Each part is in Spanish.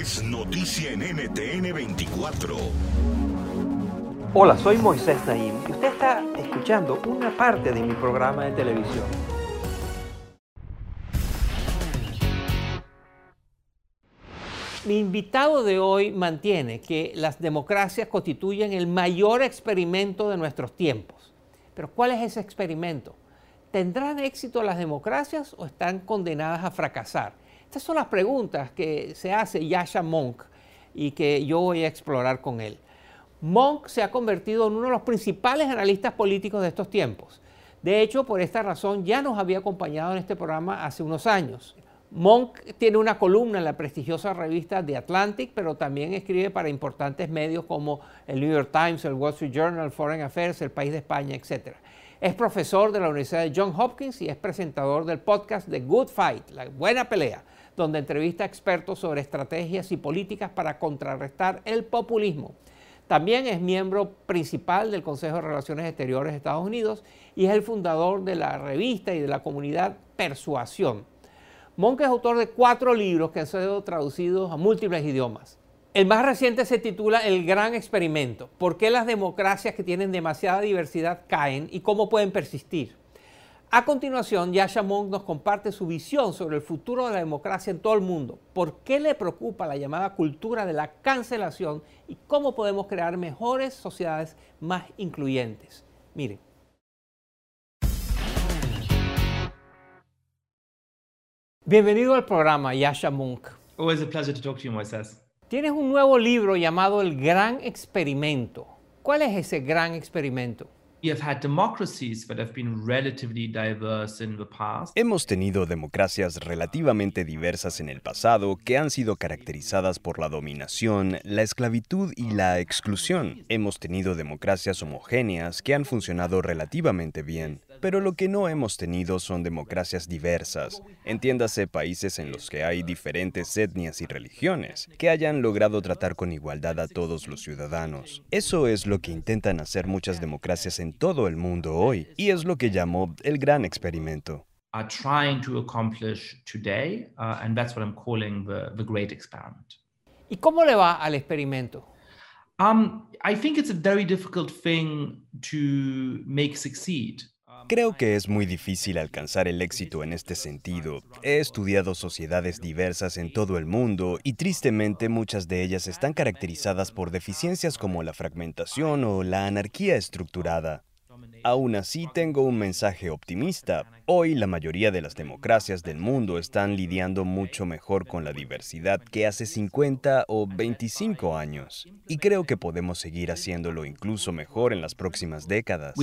es noticia en NTN 24. Hola, soy Moisés Naim y usted está escuchando una parte de mi programa de televisión. Mi invitado de hoy mantiene que las democracias constituyen el mayor experimento de nuestros tiempos. Pero ¿cuál es ese experimento? ¿Tendrán éxito las democracias o están condenadas a fracasar? Estas son las preguntas que se hace Yasha Monk y que yo voy a explorar con él. Monk se ha convertido en uno de los principales analistas políticos de estos tiempos. De hecho, por esta razón ya nos había acompañado en este programa hace unos años. Monk tiene una columna en la prestigiosa revista The Atlantic, pero también escribe para importantes medios como el New York Times, el Wall Street Journal, Foreign Affairs, El País de España, etc. Es profesor de la Universidad de Johns Hopkins y es presentador del podcast The Good Fight, La Buena Pelea, donde entrevista a expertos sobre estrategias y políticas para contrarrestar el populismo. También es miembro principal del Consejo de Relaciones Exteriores de Estados Unidos y es el fundador de la revista y de la comunidad Persuasión Monk es autor de cuatro libros que han sido traducidos a múltiples idiomas. El más reciente se titula El Gran Experimento. ¿Por qué las democracias que tienen demasiada diversidad caen y cómo pueden persistir? A continuación, Yasha Monk nos comparte su visión sobre el futuro de la democracia en todo el mundo, por qué le preocupa la llamada cultura de la cancelación y cómo podemos crear mejores sociedades más incluyentes. Miren. Bienvenido al programa, Yasha Monk. Always a pleasure to talk to you, Moisés. Tienes un nuevo libro llamado El Gran Experimento. ¿Cuál es ese gran experimento? Hemos tenido democracias relativamente diversas en el pasado que han sido caracterizadas por la dominación, la esclavitud y la exclusión. Hemos tenido democracias homogéneas que han funcionado relativamente bien. Pero lo que no hemos tenido son democracias diversas, entiéndase países en los que hay diferentes etnias y religiones, que hayan logrado tratar con igualdad a todos los ciudadanos. Eso es lo que intentan hacer muchas democracias en todo el mundo hoy, y es lo que llamó el gran experimento. ¿Y cómo le va al experimento? Um, I think it's a very difficult thing to make succeed. Creo que es muy difícil alcanzar el éxito en este sentido. He estudiado sociedades diversas en todo el mundo y tristemente muchas de ellas están caracterizadas por deficiencias como la fragmentación o la anarquía estructurada. Aún así, tengo un mensaje optimista. Hoy la mayoría de las democracias del mundo están lidiando mucho mejor con la diversidad que hace 50 o 25 años. Y creo que podemos seguir haciéndolo incluso mejor en las próximas décadas.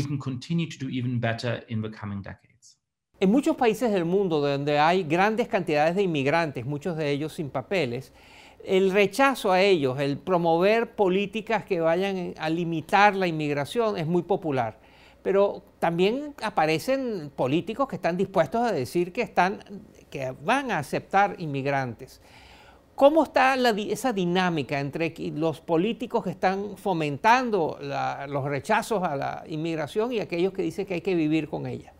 En muchos países del mundo donde hay grandes cantidades de inmigrantes, muchos de ellos sin papeles, el rechazo a ellos, el promover políticas que vayan a limitar la inmigración es muy popular pero también aparecen políticos que están dispuestos a decir que, están, que van a aceptar inmigrantes. ¿Cómo está esa dinámica entre los políticos que están fomentando los rechazos a la inmigración y aquellos que dicen que hay que vivir con ella?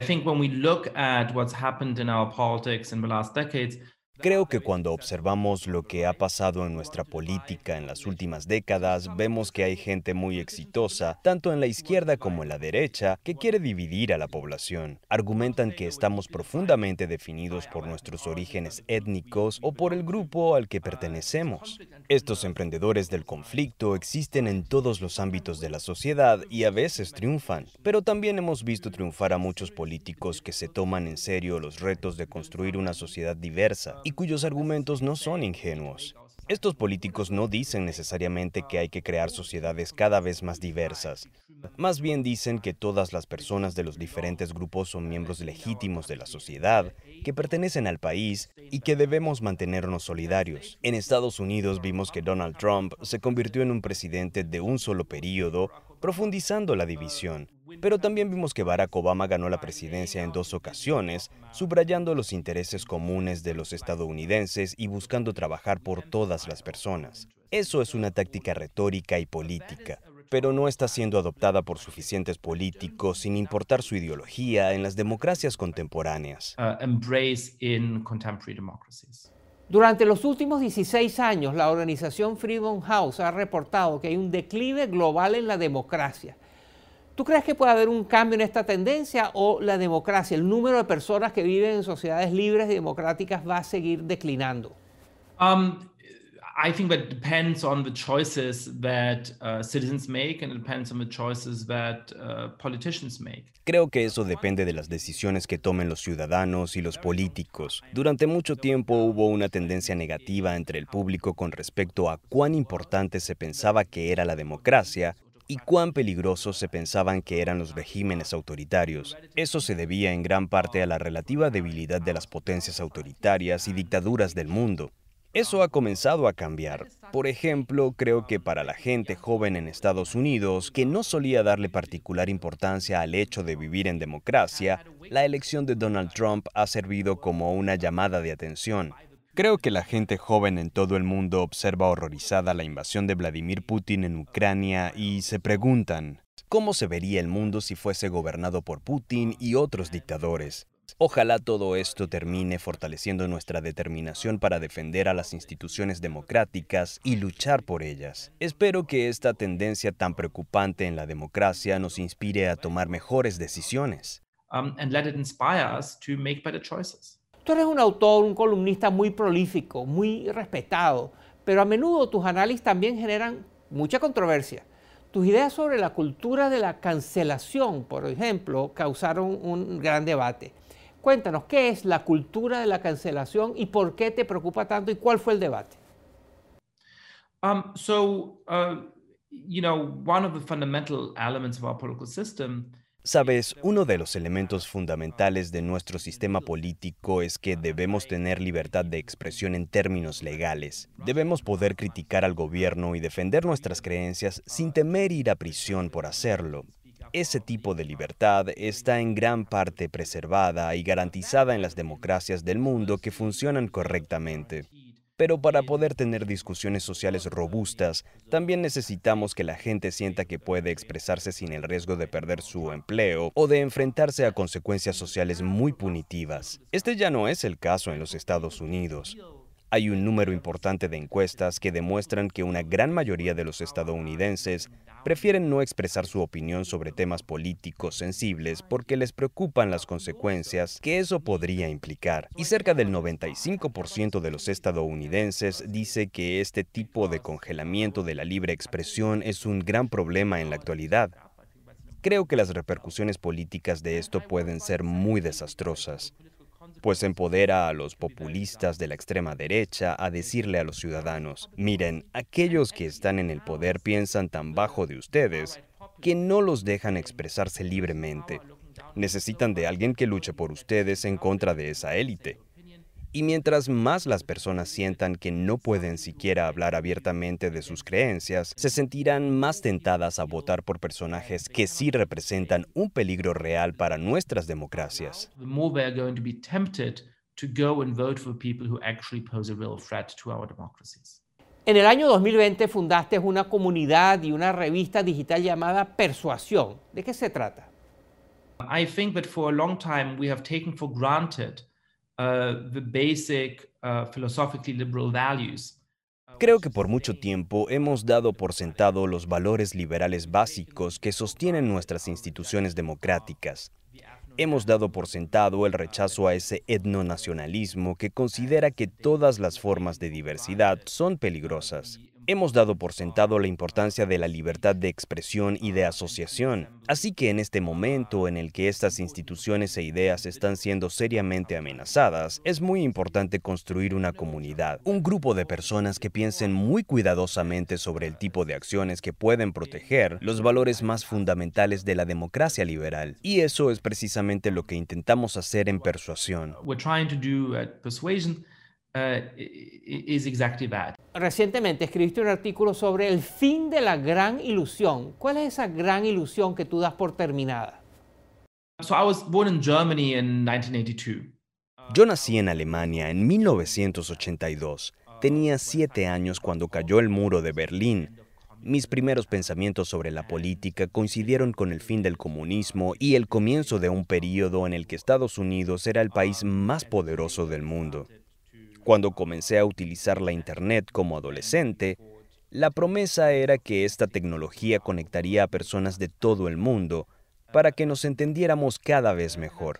I think when we look at what's happened in our politics in the last decades, Creo que cuando observamos lo que ha pasado en nuestra política en las últimas décadas, vemos que hay gente muy exitosa, tanto en la izquierda como en la derecha, que quiere dividir a la población. Argumentan que estamos profundamente definidos por nuestros orígenes étnicos o por el grupo al que pertenecemos. Estos emprendedores del conflicto existen en todos los ámbitos de la sociedad y a veces triunfan, pero también hemos visto triunfar a muchos políticos que se toman en serio los retos de construir una sociedad diversa y cuyos argumentos no son ingenuos. Estos políticos no dicen necesariamente que hay que crear sociedades cada vez más diversas. Más bien dicen que todas las personas de los diferentes grupos son miembros legítimos de la sociedad, que pertenecen al país y que debemos mantenernos solidarios. En Estados Unidos vimos que Donald Trump se convirtió en un presidente de un solo periodo, profundizando la división. Pero también vimos que Barack Obama ganó la presidencia en dos ocasiones, subrayando los intereses comunes de los estadounidenses y buscando trabajar por todas las personas. Eso es una táctica retórica y política, pero no está siendo adoptada por suficientes políticos sin importar su ideología en las democracias contemporáneas. Uh, Durante los últimos 16 años, la organización Freedom House ha reportado que hay un declive global en la democracia. ¿Tú crees que puede haber un cambio en esta tendencia o la democracia, el número de personas que viven en sociedades libres y democráticas va a seguir declinando? Um, I think that depends on the choices that uh, citizens make and it depends on the choices that uh, politicians make. Creo que eso depende de las decisiones que tomen los ciudadanos y los políticos. Durante mucho tiempo hubo una tendencia negativa entre el público con respecto a cuán importante se pensaba que era la democracia y cuán peligrosos se pensaban que eran los regímenes autoritarios. Eso se debía en gran parte a la relativa debilidad de las potencias autoritarias y dictaduras del mundo. Eso ha comenzado a cambiar. Por ejemplo, creo que para la gente joven en Estados Unidos, que no solía darle particular importancia al hecho de vivir en democracia, la elección de Donald Trump ha servido como una llamada de atención. Creo que la gente joven en todo el mundo observa horrorizada la invasión de Vladimir Putin en Ucrania y se preguntan, ¿cómo se vería el mundo si fuese gobernado por Putin y otros dictadores? Ojalá todo esto termine fortaleciendo nuestra determinación para defender a las instituciones democráticas y luchar por ellas. Espero que esta tendencia tan preocupante en la democracia nos inspire a tomar mejores decisiones. Um, and let it inspire us to make better choices. Tú eres un autor, un columnista muy prolífico, muy respetado, pero a menudo tus análisis también generan mucha controversia. Tus ideas sobre la cultura de la cancelación, por ejemplo, causaron un gran debate. Cuéntanos, ¿qué es la cultura de la cancelación y por qué te preocupa tanto y cuál fue el debate? Um, so, uh, you know, one of the fundamental elements of our political system Sabes, uno de los elementos fundamentales de nuestro sistema político es que debemos tener libertad de expresión en términos legales. Debemos poder criticar al gobierno y defender nuestras creencias sin temer ir a prisión por hacerlo. Ese tipo de libertad está en gran parte preservada y garantizada en las democracias del mundo que funcionan correctamente. Pero para poder tener discusiones sociales robustas, también necesitamos que la gente sienta que puede expresarse sin el riesgo de perder su empleo o de enfrentarse a consecuencias sociales muy punitivas. Este ya no es el caso en los Estados Unidos. Hay un número importante de encuestas que demuestran que una gran mayoría de los estadounidenses prefieren no expresar su opinión sobre temas políticos sensibles porque les preocupan las consecuencias que eso podría implicar. Y cerca del 95% de los estadounidenses dice que este tipo de congelamiento de la libre expresión es un gran problema en la actualidad. Creo que las repercusiones políticas de esto pueden ser muy desastrosas pues empodera a los populistas de la extrema derecha a decirle a los ciudadanos, miren, aquellos que están en el poder piensan tan bajo de ustedes que no los dejan expresarse libremente. Necesitan de alguien que luche por ustedes en contra de esa élite. Y mientras más las personas sientan que no pueden siquiera hablar abiertamente de sus creencias, se sentirán más tentadas a votar por personajes que sí representan un peligro real para nuestras democracias. En el año 2020 fundaste una comunidad y una revista digital llamada Persuasión. ¿De qué se trata? I think that for a long time we have taken for granted the basic uh, philosophically liberal values. Creo que por mucho tiempo hemos dado por sentado los valores liberales básicos que sostienen nuestras instituciones democráticas. Hemos dado por sentado el rechazo a ese etnonacionalismo que considera que todas las formas de diversidad son peligrosas. Hemos dado por sentado la importancia de la libertad de expresión y de asociación, así que en este momento en el que estas instituciones e ideas están siendo seriamente amenazadas, es muy importante construir una comunidad, un grupo de personas que piensen muy cuidadosamente sobre el tipo de acciones que pueden proteger los valores más fundamentales de la democracia liberal. Y eso es precisamente lo que intentamos hacer en Persuasión. Uh, is exactly that. Recientemente escribiste un artículo sobre el fin de la gran ilusión. ¿Cuál es esa gran ilusión que tú das por terminada? So I was born in Germany in 1982. Yo nací en Alemania en 1982. Tenía siete años cuando cayó el muro de Berlín. Mis primeros pensamientos sobre la política coincidieron con el fin del comunismo y el comienzo de un periodo en el que Estados Unidos era el país más poderoso del mundo. Cuando comencé a utilizar la Internet como adolescente, la promesa era que esta tecnología conectaría a personas de todo el mundo para que nos entendiéramos cada vez mejor.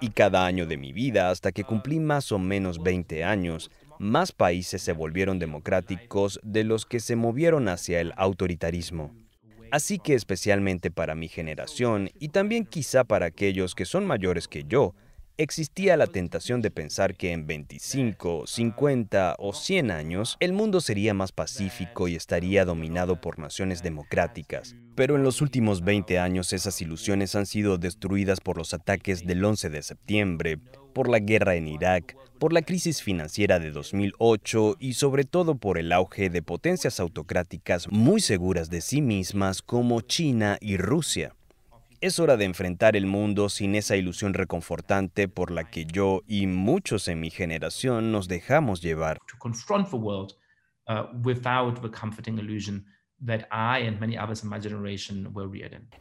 Y cada año de mi vida, hasta que cumplí más o menos 20 años, más países se volvieron democráticos de los que se movieron hacia el autoritarismo. Así que especialmente para mi generación y también quizá para aquellos que son mayores que yo, existía la tentación de pensar que en 25, 50 o 100 años el mundo sería más pacífico y estaría dominado por naciones democráticas. Pero en los últimos 20 años esas ilusiones han sido destruidas por los ataques del 11 de septiembre, por la guerra en Irak, por la crisis financiera de 2008 y sobre todo por el auge de potencias autocráticas muy seguras de sí mismas como China y Rusia. Es hora de enfrentar el mundo sin esa ilusión reconfortante por la que yo y muchos en mi generación nos dejamos llevar.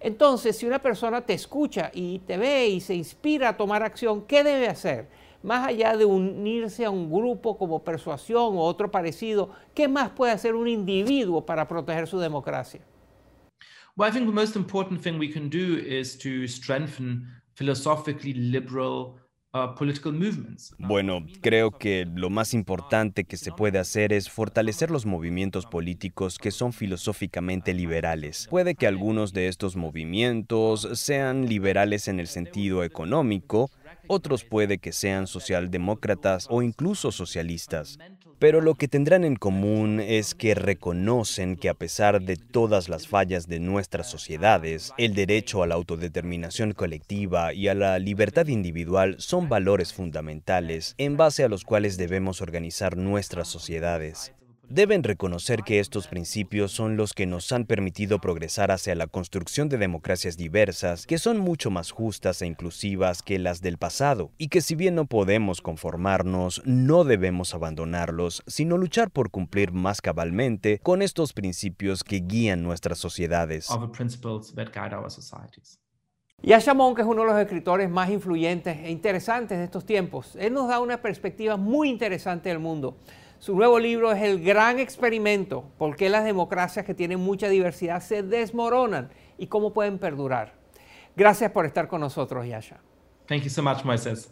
Entonces, si una persona te escucha y te ve y se inspira a tomar acción, ¿qué debe hacer? Más allá de unirse a un grupo como persuasión o otro parecido, ¿qué más puede hacer un individuo para proteger su democracia? Well, I think the most important thing we can do is to strengthen philosophically liberal political movements. Bueno, creo que lo más importante que se puede hacer es fortalecer los movimientos políticos que son filosóficamente liberales. Puede que algunos de estos movimientos sean liberales en el sentido económico, otros puede que sean socialdemócratas o incluso socialistas. Pero lo que tendrán en común es que reconocen que a pesar de todas las fallas de nuestras sociedades, el derecho a la autodeterminación colectiva y a la libertad individual son valores fundamentales en base a los cuales debemos organizar nuestras sociedades. Deben reconocer que estos principios son los que nos han permitido progresar hacia la construcción de democracias diversas, que son mucho más justas e inclusivas que las del pasado, y que si bien no podemos conformarnos, no debemos abandonarlos, sino luchar por cumplir más cabalmente con estos principios que guían nuestras sociedades. Yasha Monk es uno de los escritores más influyentes e interesantes de estos tiempos. Él nos da una perspectiva muy interesante del mundo. Su nuevo libro es El Gran Experimento, por qué las democracias que tienen mucha diversidad se desmoronan y cómo pueden perdurar. Gracias por estar con nosotros, Yasha. Thank you so much, Moises.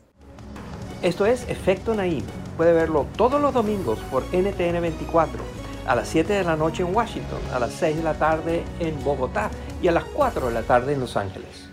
Esto es Efecto Naim. Puede verlo todos los domingos por NTN 24, a las 7 de la noche en Washington, a las 6 de la tarde en Bogotá y a las 4 de la tarde en Los Ángeles.